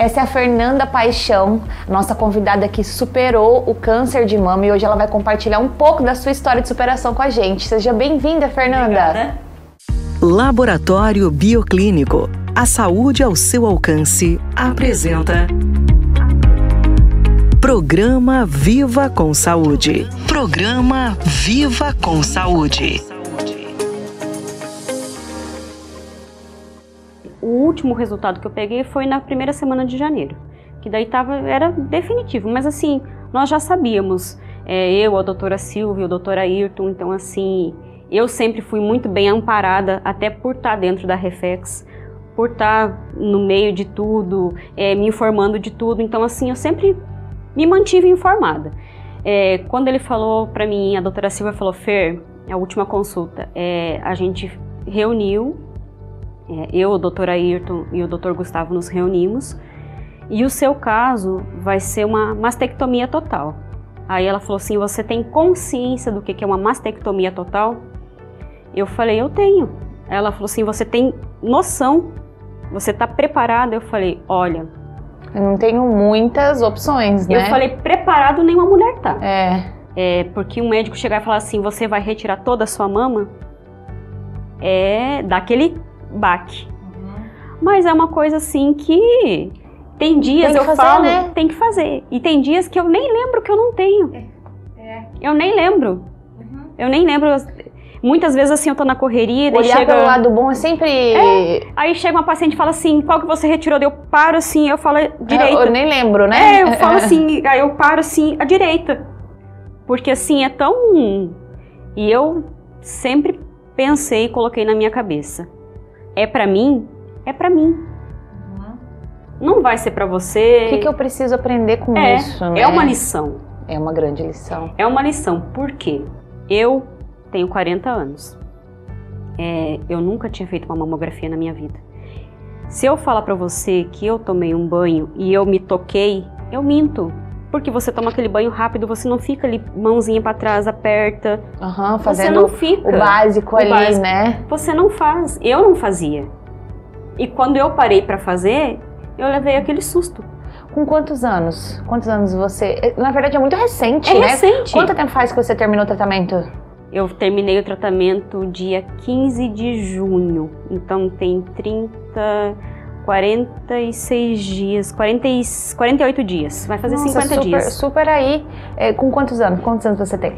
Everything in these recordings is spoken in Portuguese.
Essa é a Fernanda Paixão, nossa convidada que superou o câncer de mama e hoje ela vai compartilhar um pouco da sua história de superação com a gente. Seja bem-vinda, Fernanda. Obrigada. Laboratório Bioclínico. A saúde ao seu alcance. Apresenta. Programa Viva com Saúde. Programa Viva com Saúde. Último resultado que eu peguei foi na primeira semana de janeiro, que daí tava, era definitivo, mas assim, nós já sabíamos, é, eu, a doutora Silvia, o doutor Ayrton, então assim, eu sempre fui muito bem amparada, até por estar dentro da Reflex, por estar no meio de tudo, é, me informando de tudo, então assim, eu sempre me mantive informada. É, quando ele falou para mim, a doutora Silva falou, Fer, a última consulta, é, a gente reuniu, eu, o doutor Ayrton e o doutor Gustavo nos reunimos, e o seu caso vai ser uma mastectomia total. Aí ela falou assim, você tem consciência do que é uma mastectomia total? Eu falei, eu tenho. Ela falou assim, você tem noção? Você está preparada? Eu falei, olha, eu não tenho muitas opções, né? Eu falei, preparado nenhuma mulher tá. É. É, porque um médico chegar e falar assim, você vai retirar toda a sua mama, é daquele baque. Uhum. Mas é uma coisa assim que tem dias tem eu fazer, falo, né? tem que fazer. E tem dias que eu nem lembro que eu não tenho. É. é. Eu nem lembro. Uhum. Eu nem lembro. Muitas vezes assim eu tô na correria, Olhar chega... pelo lado bom é sempre. É. Aí chega uma paciente e fala assim, qual que você retirou? Eu paro assim, eu falo direita. Eu, eu nem lembro, né? É, eu falo assim, aí eu paro assim, a direita. Porque assim, é tão. E eu sempre pensei e coloquei na minha cabeça. É para mim? É para mim. Uhum. Não vai ser para você. O que, que, eu preciso aprender com é, isso, né? É uma lição. É uma grande lição. É uma lição. Por quê? Eu tenho 40 anos. É, eu nunca tinha feito uma mamografia na minha vida. Se eu falar para você que eu tomei um banho e eu me toquei, eu minto. Porque você toma aquele banho rápido, você não fica ali mãozinha para trás, aperta. Uhum, fazendo você não fica, o básico o ali, básico. né? Você não faz. Eu não fazia. E quando eu parei para fazer, eu levei aquele susto. Com quantos anos? Quantos anos você. Na verdade, é muito recente, é né? recente. Quanto tempo faz que você terminou o tratamento? Eu terminei o tratamento dia 15 de junho, então tem 30, 46 dias, 40, 48 dias, vai fazer Nossa, 50 super, dias. Super aí. É, com quantos anos? Quantos anos você tem?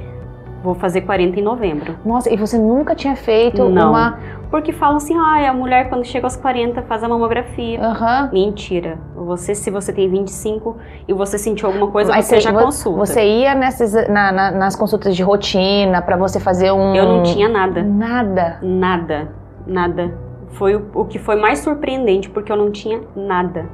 Vou fazer 40 em novembro. Nossa, e você nunca tinha feito Não. uma. Porque falam assim, ah, a mulher quando chega aos 40 faz a mamografia. Uhum. Mentira. Você, se você tem 25 e você sentiu alguma coisa, Mas você já consulta. Você ia nessas, na, na, nas consultas de rotina para você fazer um. Eu não tinha nada. Nada. Nada. Nada. Foi o, o que foi mais surpreendente, porque eu não tinha nada.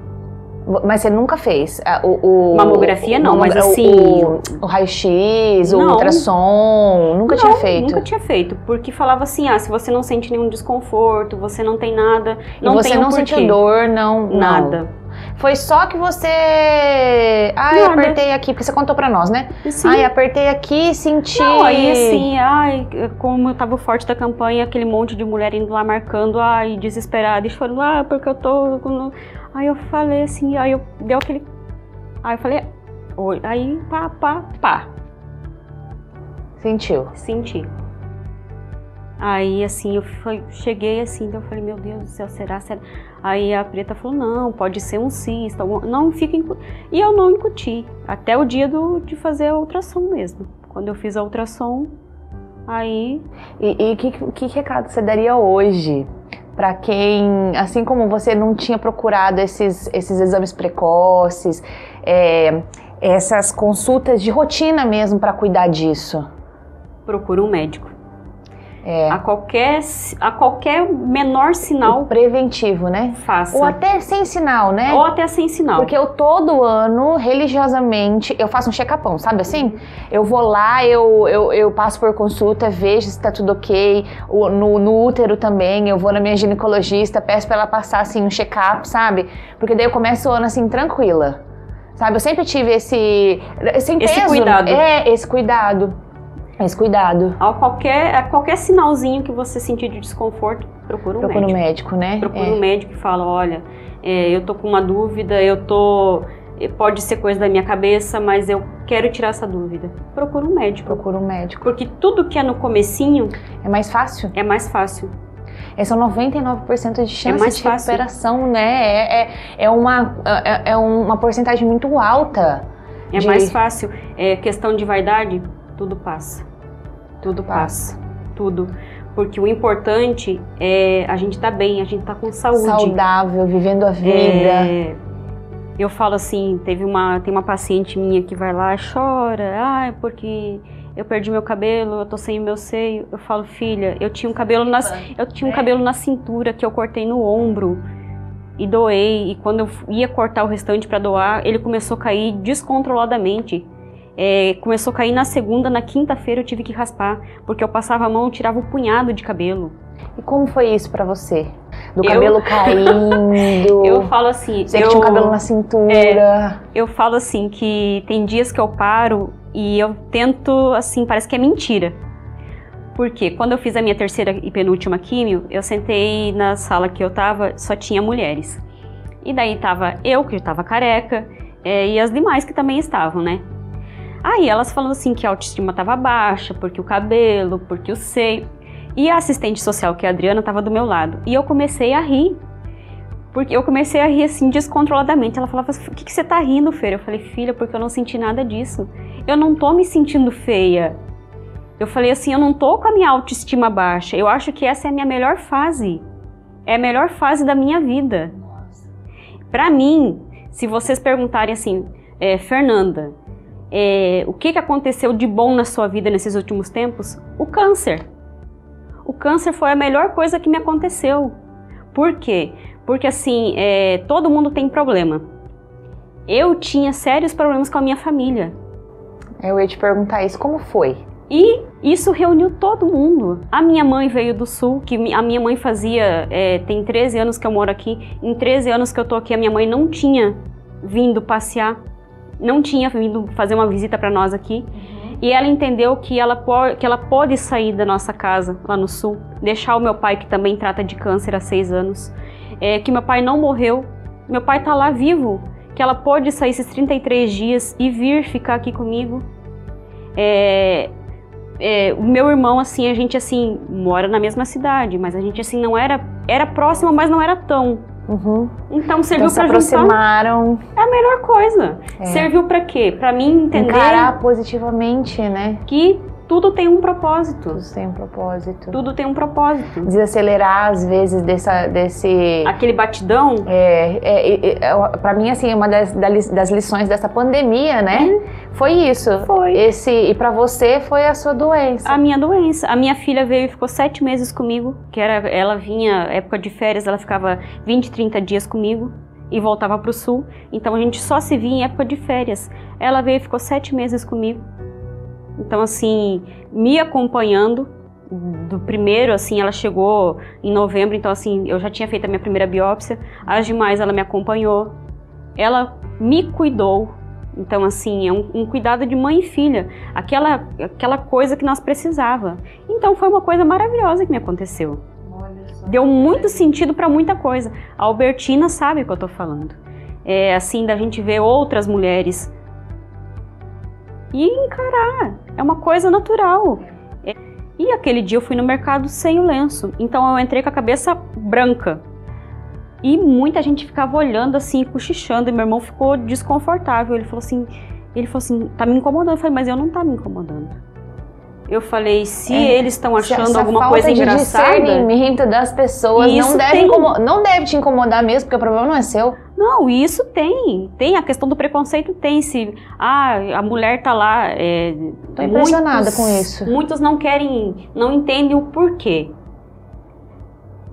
Mas você nunca fez o, o mamografia não, mas assim o, o raio-x, o ultrassom, nunca não, tinha feito. Nunca tinha feito, porque falava assim, ah, se você não sente nenhum desconforto, você não tem nada, não e você tem um não sentiu dor, não, nada. Não. Foi só que você. Ai, Nada. apertei aqui, porque você contou pra nós, né? Sim. Ai, apertei aqui e senti. Não, aí assim, ai, como eu tava forte da campanha, aquele monte de mulher indo lá marcando, ai, desesperada, e falando, ah, porque eu tô. Aí eu falei assim, aí eu deu aquele. Aí eu falei, oi, aí pá, pá, pá. Sentiu? Senti. Aí assim, eu fui, cheguei assim, então eu falei, meu Deus do céu, será, será? Aí a preta falou, não, pode ser um cisto, não fica E eu não incuti, até o dia do, de fazer a ultrassom mesmo. Quando eu fiz a ultrassom, aí... E, e que, que recado você daria hoje para quem, assim como você não tinha procurado esses, esses exames precoces, é, essas consultas de rotina mesmo para cuidar disso? Procura um médico. É. A, qualquer, a qualquer menor sinal. O preventivo, né? Faça. Ou até sem sinal, né? Ou até sem sinal. Porque eu todo ano, religiosamente, eu faço um check-upão, sabe assim? Eu vou lá, eu, eu, eu passo por consulta, vejo se tá tudo ok. No, no útero também, eu vou na minha ginecologista, peço pra ela passar assim um check-up, sabe? Porque daí eu começo o ano assim, tranquila. Sabe? Eu sempre tive esse. Esse, esse cuidado. É, esse cuidado. Esse cuidado. A qualquer, a qualquer sinalzinho que você sentir de desconforto, procura um procura médico. um médico, né? Procura é. um médico e fala, olha, é, eu tô com uma dúvida, eu tô. Pode ser coisa da minha cabeça, mas eu quero tirar essa dúvida. Procura um médico. Procura um médico. Porque tudo que é no comecinho É mais fácil? é mais fácil. É, são 99% de chance mais de fácil. recuperação, né? É, é, é uma, é, é uma porcentagem muito alta. É de- mais fácil. É questão de vaidade, tudo passa. Tudo passa. Tudo. Porque o importante é a gente tá bem, a gente tá com saúde. Saudável, vivendo a vida. É, eu falo assim, teve uma, tem uma paciente minha que vai lá e chora, ah, porque eu perdi meu cabelo, eu tô sem o meu seio. Eu falo, filha, eu tinha um cabelo na, eu tinha um cabelo na cintura que eu cortei no ombro e doei. E quando eu ia cortar o restante para doar, ele começou a cair descontroladamente. É, começou a cair na segunda, na quinta-feira eu tive que raspar, porque eu passava a mão e tirava o punhado de cabelo. E como foi isso pra você? Do Eu- cabelo caindo. Eu falo assim, Você que eu, tinha um cabelo na cintura. eu falo assim que tem dias que eu paro e eu tento, assim, parece que é mentira. Porque quando eu fiz a minha terceira e penúltima químio, eu sentei na sala que eu tava, só tinha mulheres. E daí tava eu, que tava careca, é, e as demais que também estavam, né? Aí elas falando assim que a autoestima tava baixa, porque o cabelo, porque o seio. E a assistente social, que é a Adriana, tava do meu lado. E eu comecei a rir. Porque eu comecei a rir assim descontroladamente. Ela falava assim: o que, que você tá rindo, Feira? Eu falei, filha, porque eu não senti nada disso. Eu não tô me sentindo feia. Eu falei assim: eu não tô com a minha autoestima baixa. Eu acho que essa é a minha melhor fase. É a melhor fase da minha vida. Pra mim, se vocês perguntarem assim, é, Fernanda, é, o que, que aconteceu de bom na sua vida nesses últimos tempos? O câncer. O câncer foi a melhor coisa que me aconteceu. Por quê? Porque assim, é, todo mundo tem problema. Eu tinha sérios problemas com a minha família. Eu ia te perguntar isso, como foi? E isso reuniu todo mundo. A minha mãe veio do sul, que a minha mãe fazia. é, tem 13 anos que eu moro aqui. Em 13 anos que eu tô aqui, a minha mãe não tinha vindo passear, não tinha vindo fazer uma visita para nós aqui. E ela entendeu que ela, que ela pode sair da nossa casa lá no sul, deixar o meu pai, que também trata de câncer há seis anos, é, que meu pai não morreu, meu pai tá lá vivo, que ela pode sair esses 33 dias e vir ficar aqui comigo. É, é, o meu irmão, assim, a gente, assim, mora na mesma cidade, mas a gente, assim, não era... Era próximo, mas não era tão. Uhum. Então, serviu Então se aproximaram, a melhor coisa. É. Serviu pra quê? Pra mim entender encarar positivamente, né? que tudo tem um propósito. Tudo tem um propósito. Tudo tem um propósito. Desacelerar, às vezes, dessa, desse... Aquele batidão, É, é, é, é, pra mim, assim, uma das, das lições dessa pandemia, né? Foi isso. Foi. Esse, e pra você foi a sua doença. a minha doença. A minha filha veio e ficou sete meses comigo, que era, ela vinha, época de férias, ela ficava 20, 30 dias comigo e voltava pro sul. Então a gente só se via em época de férias. Ela veio e ficou sete meses comigo. Então, assim, me acompanhando do primeiro, assim, ela chegou em novembro, então, assim, eu já tinha feito a minha primeira biópsia. As demais, ela me acompanhou. Ela me cuidou. Então, assim, é um, um cuidado de mãe e filha. Aquela, aquela coisa que nós precisava. Então, foi uma coisa maravilhosa que me aconteceu. Deu muito sentido para muita coisa. A Albertina sabe o que eu tô falando. É assim, da gente ver outras mulheres e encarar. É uma coisa natural. É- E aquele dia eu fui no mercado sem o lenço. Então eu entrei com a cabeça branca. E muita gente ficava olhando assim, cochichando, e meu irmão ficou desconfortável. Ele falou assim, ele falou assim, tá me incomodando. Eu falei, mas eu não tá me incomodando. Eu falei, se É, eles estão achando essa alguma falta coisa de engraçada. discernimento das pessoas não deve, não deve te incomodar mesmo, porque o problema não é seu. Não, isso tem. Tem a questão do preconceito, tem. Se ah, a mulher tá lá. É, Tô impressionada muitos- com isso. Muitos não querem, não entendem o porquê.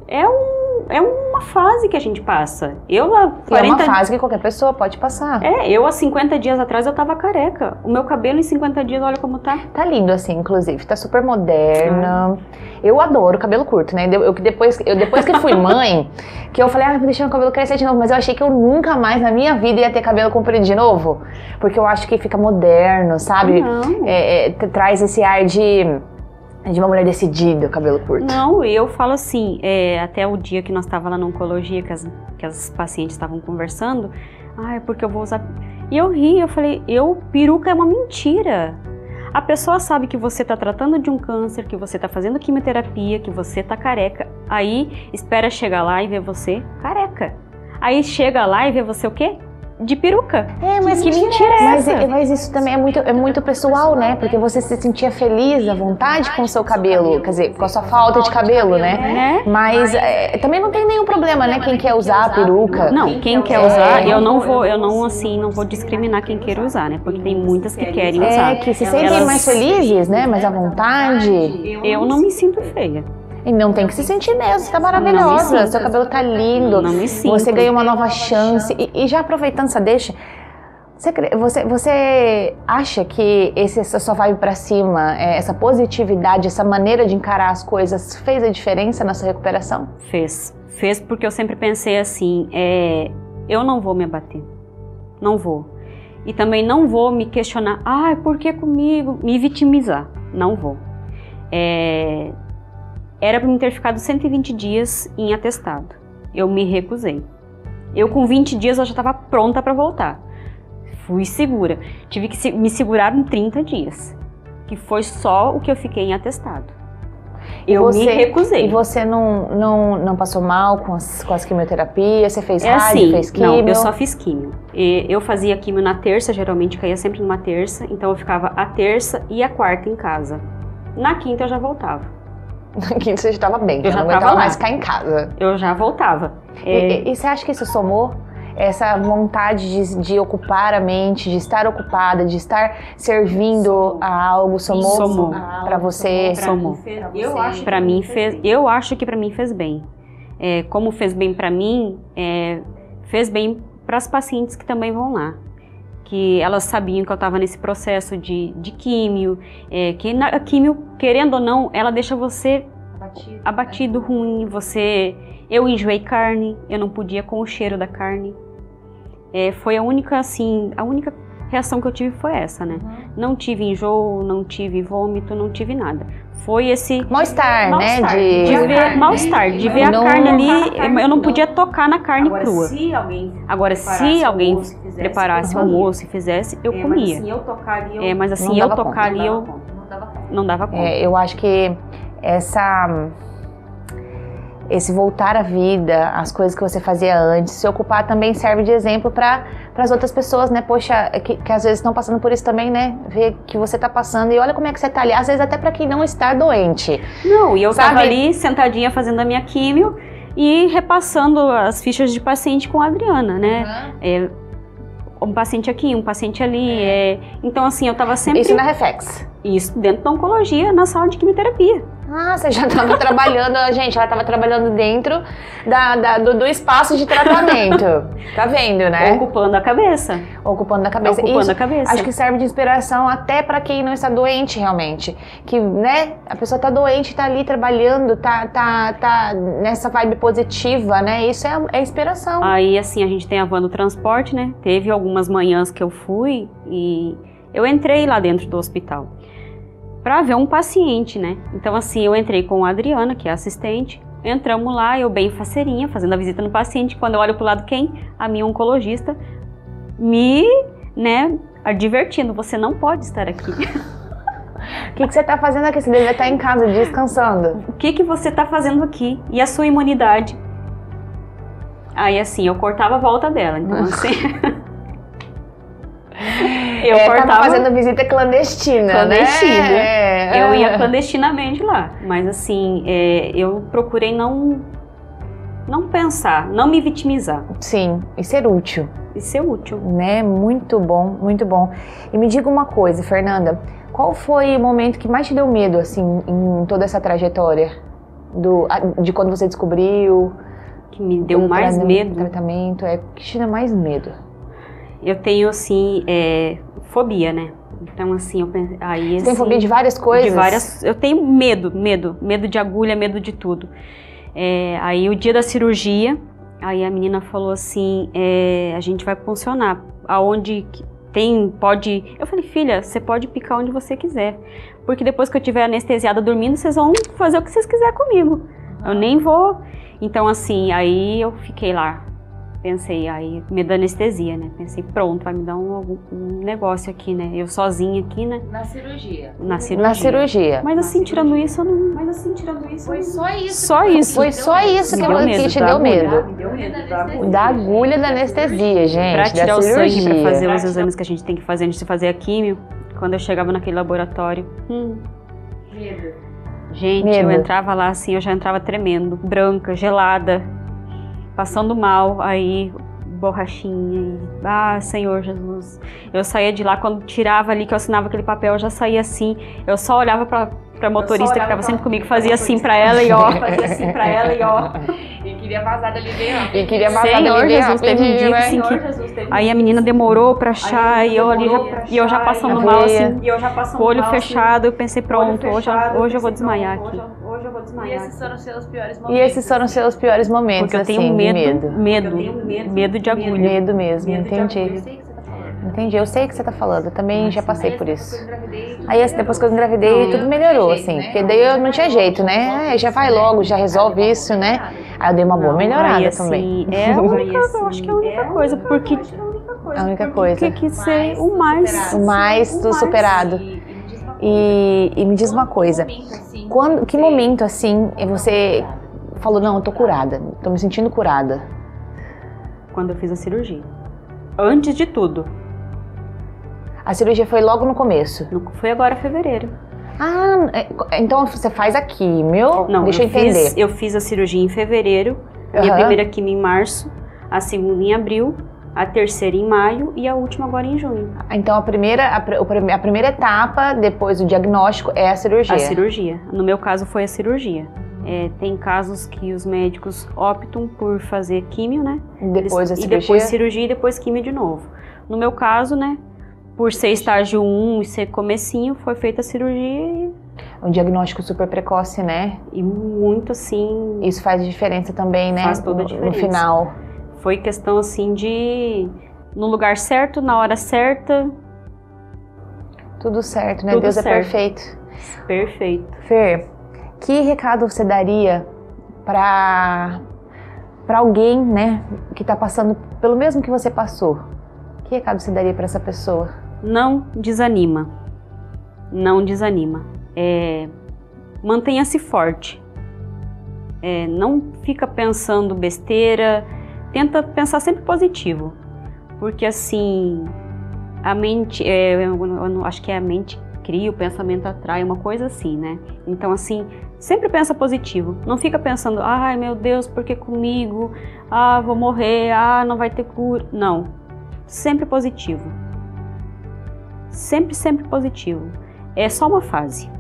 É, um, é uma fase que a gente passa. Eu há E é 40 uma fase que qualquer pessoa pode passar. É, eu há 50 dias atrás eu tava careca. O meu cabelo em 50 dias, olha como tá. Tá lindo assim, inclusive. Tá super moderna. Eu adoro cabelo curto, né? Eu, depois, eu, depois que fui mãe, que eu falei, ah, vou deixar meu cabelo crescer de novo. Mas eu achei que eu nunca mais na minha vida ia ter cabelo comprido de novo. Porque eu acho que fica moderno, sabe? Não. É, é, traz esse ar de De uma mulher decidida, cabelo curto. Não, eu falo assim, é, até o dia que nós estávamos lá na oncologia, que as, que as pacientes estavam conversando, ah, é porque eu vou usar. E eu ri, eu falei, eu, peruca é uma mentira. A pessoa sabe que você está tratando de um câncer, que você está fazendo quimioterapia, que você está careca. Aí espera chegar lá e ver você careca. Aí chega lá e vê você o quê? De peruca. É, mas que, que mentira é mas, essa? Mas isso também é muito, é muito pessoal, né? Porque você se sentia feliz, à vontade com o seu cabelo, quer dizer, com a sua falta de cabelo, né? né? Mas é, também não tem nenhum problema, né? Quem quer usar a peruca. Não, quem quer usar, eu não vou, eu não assim, não vou discriminar quem queira usar, né? Porque tem muitas que querem usar. É, que se sentem Elas... mais felizes, né? Mais à vontade. Eu não me sinto feia. E não tem que se sentir mesmo, você tá maravilhosa, seu cabelo tá lindo. Não me sinto. Você ganhou uma nova chance. E, e já aproveitando essa deixa, você, você, você acha que esse, essa sua vibe pra cima, é, essa positividade, essa maneira de encarar as coisas fez a diferença na sua recuperação? Fez. Fez porque eu sempre pensei assim, é, eu não vou me abater. Não vou. E também não vou me questionar, ah, por que comigo? Me vitimizar. Não vou. É, era para mim ter ficado 120 dias em atestado. Eu me recusei. Eu com 20 dias eu já estava pronta para voltar. Fui segura. Tive que me segurar em 30 dias, que foi só o que eu fiquei em atestado. Eu você, me recusei. E você não, não, não passou mal com as, com as quimioterapias? Você fez é rádio, assim, fez quimio? Não, eu só fiz quimio. E eu fazia quimio na terça, geralmente caía sempre numa terça, então eu ficava a terça e a quarta em casa. Na quinta eu já voltava. Na quinta você já estava bem, eu já não aguentava mais ficar em casa. Eu já voltava. É... E, e, você acha que isso somou? Essa vontade de, de, ocupar a mente, de estar ocupada, de estar servindo somou. a algo, somou, somou. para você? Somou. Eu acho para mim fez, eu acho que para mim fez bem. É, como fez bem para mim, é, fez bem para as pacientes que também vão lá que elas sabiam que eu estava nesse processo de, de químio, é, que na, a químio, querendo ou não, ela deixa você abatido, abatido né? ruim, você... Eu enjoei carne, eu não podia com o cheiro da carne. É, foi a única, assim, a única reação que eu tive foi essa, né? Uhum. Não tive enjoo, não tive vômito, não tive nada. Foi esse mal-estar, mal né? De, de ver mal-estar, de ver a carne ali, eu não podia tocar na carne Agora, crua. Se alguém Agora, se alguém preparasse o almoço e fizesse, eu é, comia. Mas assim, eu tocar ali, eu... É, mas assim, eu tocar ali, eu não dava conta. É, eu acho que essa esse voltar à vida, as coisas que você fazia antes, se ocupar também serve de exemplo para as outras pessoas, né? Poxa, que, que às vezes estão passando por isso também, né? Ver que você está passando e olha como é que você está ali. Às vezes até para quem não está doente. Não, e eu estava ali sentadinha fazendo a minha químio e repassando as fichas de paciente com a Adriana, né? Uhum. É, um paciente aqui, um paciente ali. É. É... Então, assim, eu estava sempre. Isso na Reflex? Isso, dentro da oncologia, na sala de quimioterapia. Ah, você já estava trabalhando, gente, ela estava trabalhando dentro da, da do, do, espaço de tratamento. tá vendo, né? Ocupando a cabeça. Ocupando a cabeça. Ocupando Isso, a cabeça. Acho que serve de inspiração até para quem não está doente realmente. Que, né, a pessoa está doente, está ali trabalhando, tá, tá, tá nessa vibe positiva, né? Isso é, é inspiração. Aí, assim, a gente tem a van do transporte, né? Teve algumas manhãs que eu fui e eu entrei lá dentro do hospital para ver um paciente, né? Então, assim, eu entrei com a Adriana, que é assistente, entramos lá, eu bem faceirinha, fazendo a visita no paciente. Quando eu olho pro lado, quem? A minha oncologista, me, né, advertindo: você não pode estar aqui. O que, que, você está fazendo aqui? Você deve estar em casa descansando. O que, que você está fazendo aqui? E a sua imunidade? Aí assim, eu cortava a volta dela. Então assim. Eu é, cortava fazendo visita clandestina, clandestina. né? Eu ia clandestinamente lá, mas assim, é, eu procurei não não pensar, não me vitimizar. Sim, e ser útil. E ser útil. Né? Muito bom, muito bom. E me diga uma coisa, Fernanda, qual foi o momento que mais te deu medo, assim, em toda essa trajetória? Do, de quando você descobriu? Que me deu mais medo? Tratamento, é, que te dá mais medo? Eu tenho, assim, é, fobia, né? Então, assim, eu pensei. Aí, Você assim, tem fobia de várias coisas? De várias. Eu tenho medo, medo. Medo de agulha, medo de tudo. É, aí, o dia da cirurgia, aí a menina falou assim: é, a gente vai funcionar. Aonde tem, pode. Eu falei, filha, você pode picar onde você quiser. Porque depois que eu tiver anestesiada dormindo, vocês vão fazer o que vocês quiserem comigo. Eu nem vou. Então, assim, aí eu fiquei lá. Pensei, aí me dá anestesia, né? Pensei, pronto, vai me dar um, um negócio aqui, né? Eu sozinha aqui, né? Na cirurgia. Na cirurgia. Na cirurgia. Mas assim, Na tirando cirurgia. isso, eu não. Mas assim, tirando isso, Foi só isso. Só isso. Foi só isso que, deu que medo te deu medo. me deu medo da agulha. Da agulha da anestesia, gente. Pra tirar da o sangue, cirurgia. pra fazer os Pra exames que a gente tem que fazer antes de fazer a químio. Quando eu chegava naquele laboratório, hum, Medo. gente, Medo. eu entrava lá assim, eu já entrava tremendo, branca, gelada, passando mal, aí borrachinha, e, ah, Senhor Jesus. Eu saía de lá, quando tirava ali, que eu assinava aquele papel, eu já saía assim, eu só olhava pra, pra motorista que olhava tava pra- sempre comigo, fazia assim pra ela e ó. Fazia assim pra ela e ó. E queria vazar dali rápido. E queria vazar Senhor dali Jesus, teve um dia assim, que- Senhor Jesus teve Aí a um menina dia demorou pra achar Aí e eu ali demorou já, e eu já passando mal assim, E eu já passando olho mal, fechado, eu pensei, assim, pronto, hoje, hoje eu vou desmaiar aqui. Hoje, eu- vou E desmaiar. esses foram os seus piores E momentos. esses esses foram os seus piores momentos, Porque eu tenho assim, medo, de medo. medo, Eu tenho medo, medo de agulha. Medo mesmo, Medo entendi. Entendi, eu sei o que você tá falando, eu também já passei por isso. Aí assim, depois que eu engravidei, Não, tudo melhorou, assim, porque daí eu não tinha jeito, né? Ah, já vai logo, já resolve isso, né? Aí eu dei uma boa Não, melhorada aí, também. assim, É a única, eu acho que é a única coisa, porque A única coisa. tem que ser o mais. O mais do superado. E, e me diz uma coisa, quando, que momento assim você falou, não, eu tô curada, tô me sentindo curada? Quando eu fiz a cirurgia. Antes de tudo. A cirurgia foi logo no começo. Foi agora fevereiro. Ah, é- então você faz a químio, Não, deixa eu, eu, entender. fiz, eu fiz a cirurgia em fevereiro, minha Aham. primeira quimio em março, a segunda em abril, a terceira em maio e a última agora em junho. Então a primeira, a, a primeira etapa depois do diagnóstico é a cirurgia. A cirurgia. No meu caso foi a cirurgia. É, tem casos que os médicos optam por fazer químio, né? Depois Eles- cirurgia. E depois cirurgia e depois químio de novo. No meu caso, né? Por ser estágio 1 e ser comecinho, foi feita a cirurgia e, Um diagnóstico super precoce, né? e muito assim. Isso faz diferença também, né? Faz toda a diferença. No final. Foi questão assim de. No lugar certo, na hora certa, Tudo certo, né? Tudo Deus é certo. perfeito. perfeito. Fer, que recado você daria para para alguém, né, que tá passando pelo mesmo que você passou? Que recado você daria para essa pessoa? Não desanima. Não desanima. É, Mantenha-se forte. É, não fica pensando besteira. Tenta pensar sempre positivo. Porque assim, a mente, é, eu acho que é a mente cria, o pensamento atrai, uma coisa assim, né? Então assim, sempre pensa positivo. Não fica pensando, ai meu Deus, por que comigo? Ah, vou morrer, ah, não vai ter cura. Não. Sempre positivo. Sempre, sempre positivo. É só uma fase.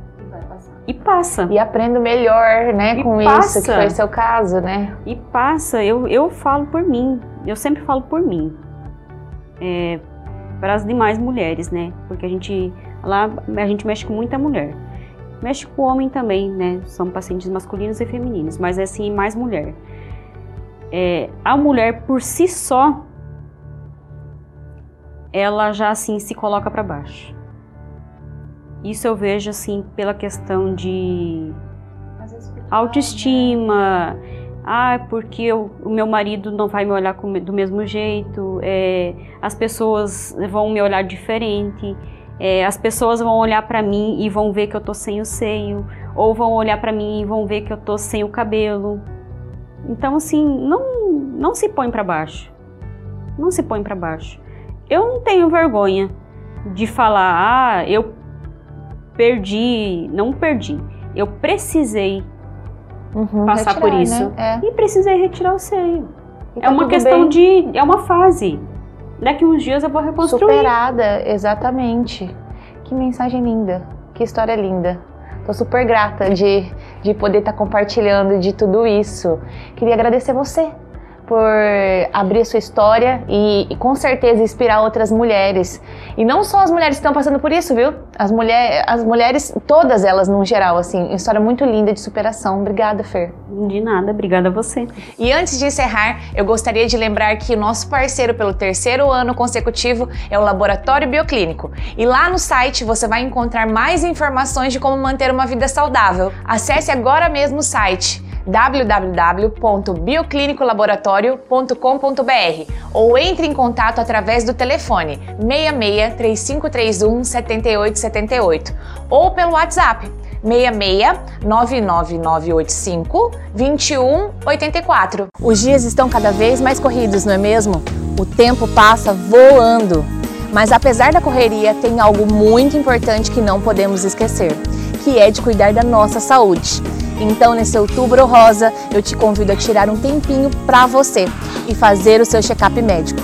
E passa. E aprendo melhor, né, E com passa. isso, que foi o seu caso, né? E passa, eu, eu falo por mim, eu sempre falo por mim. É, para as demais mulheres, né? Porque a gente, lá, a gente mexe com muita mulher. Mexe com homem também, né? São pacientes masculinos e femininos, mas é assim, mais mulher. É, a mulher por si só, ela já assim se coloca para baixo. Isso eu vejo assim pela questão de autoestima, ah, porque eu- o meu marido não vai me olhar com- do mesmo jeito, é, as pessoas vão me olhar diferente, é, as pessoas vão olhar pra mim e vão ver que eu tô sem o seio, ou vão olhar pra mim e vão ver que eu tô sem o cabelo. Então, assim, não, não se põe pra baixo. Não se põe pra baixo. Eu não tenho vergonha de falar, ah, eu perdi, não perdi, eu precisei Uhum, Passar por retirar, isso. Né? e precisei retirar o seio. É. É tá uma questão bem. de. É uma fase. Daqui uns dias eu vou reconstruir. Superada, exatamente. Que mensagem linda, que história linda. Tô super grata de, de poder estar compartilhando de tudo isso. Queria agradecer você por abrir sua história e, e, com certeza inspirar outras mulheres. E não só as mulheres que estão passando por isso, viu? As, mulher, as mulheres, todas elas no geral, assim, história muito linda de superação. Obrigada, Fer. De nada, obrigada a você. E antes de encerrar, eu gostaria de lembrar que o nosso parceiro pelo terceiro ano consecutivo é o Laboratório Bioclínico. E lá no site você vai encontrar mais informações de como manter uma vida saudável. Acesse agora mesmo o site www.bioclinicolaboratorio.com.br ou entre em contato através do telefone 66 3531 7878 ou pelo WhatsApp 66 99985 2184. Os dias estão cada vez mais corridos, não é mesmo? O tempo passa voando. Mas apesar da correria, tem algo muito importante que não podemos esquecer, que é de cuidar da nossa saúde. Então, nesse outubro rosa, eu te convido a tirar um tempinho para você e fazer o seu check-up médico.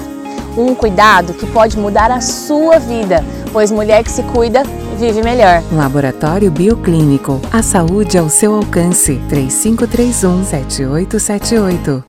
Um cuidado que pode mudar a sua vida, pois mulher que se cuida vive melhor. Laboratório Bioclínico. A saúde ao seu alcance. 3531 7878.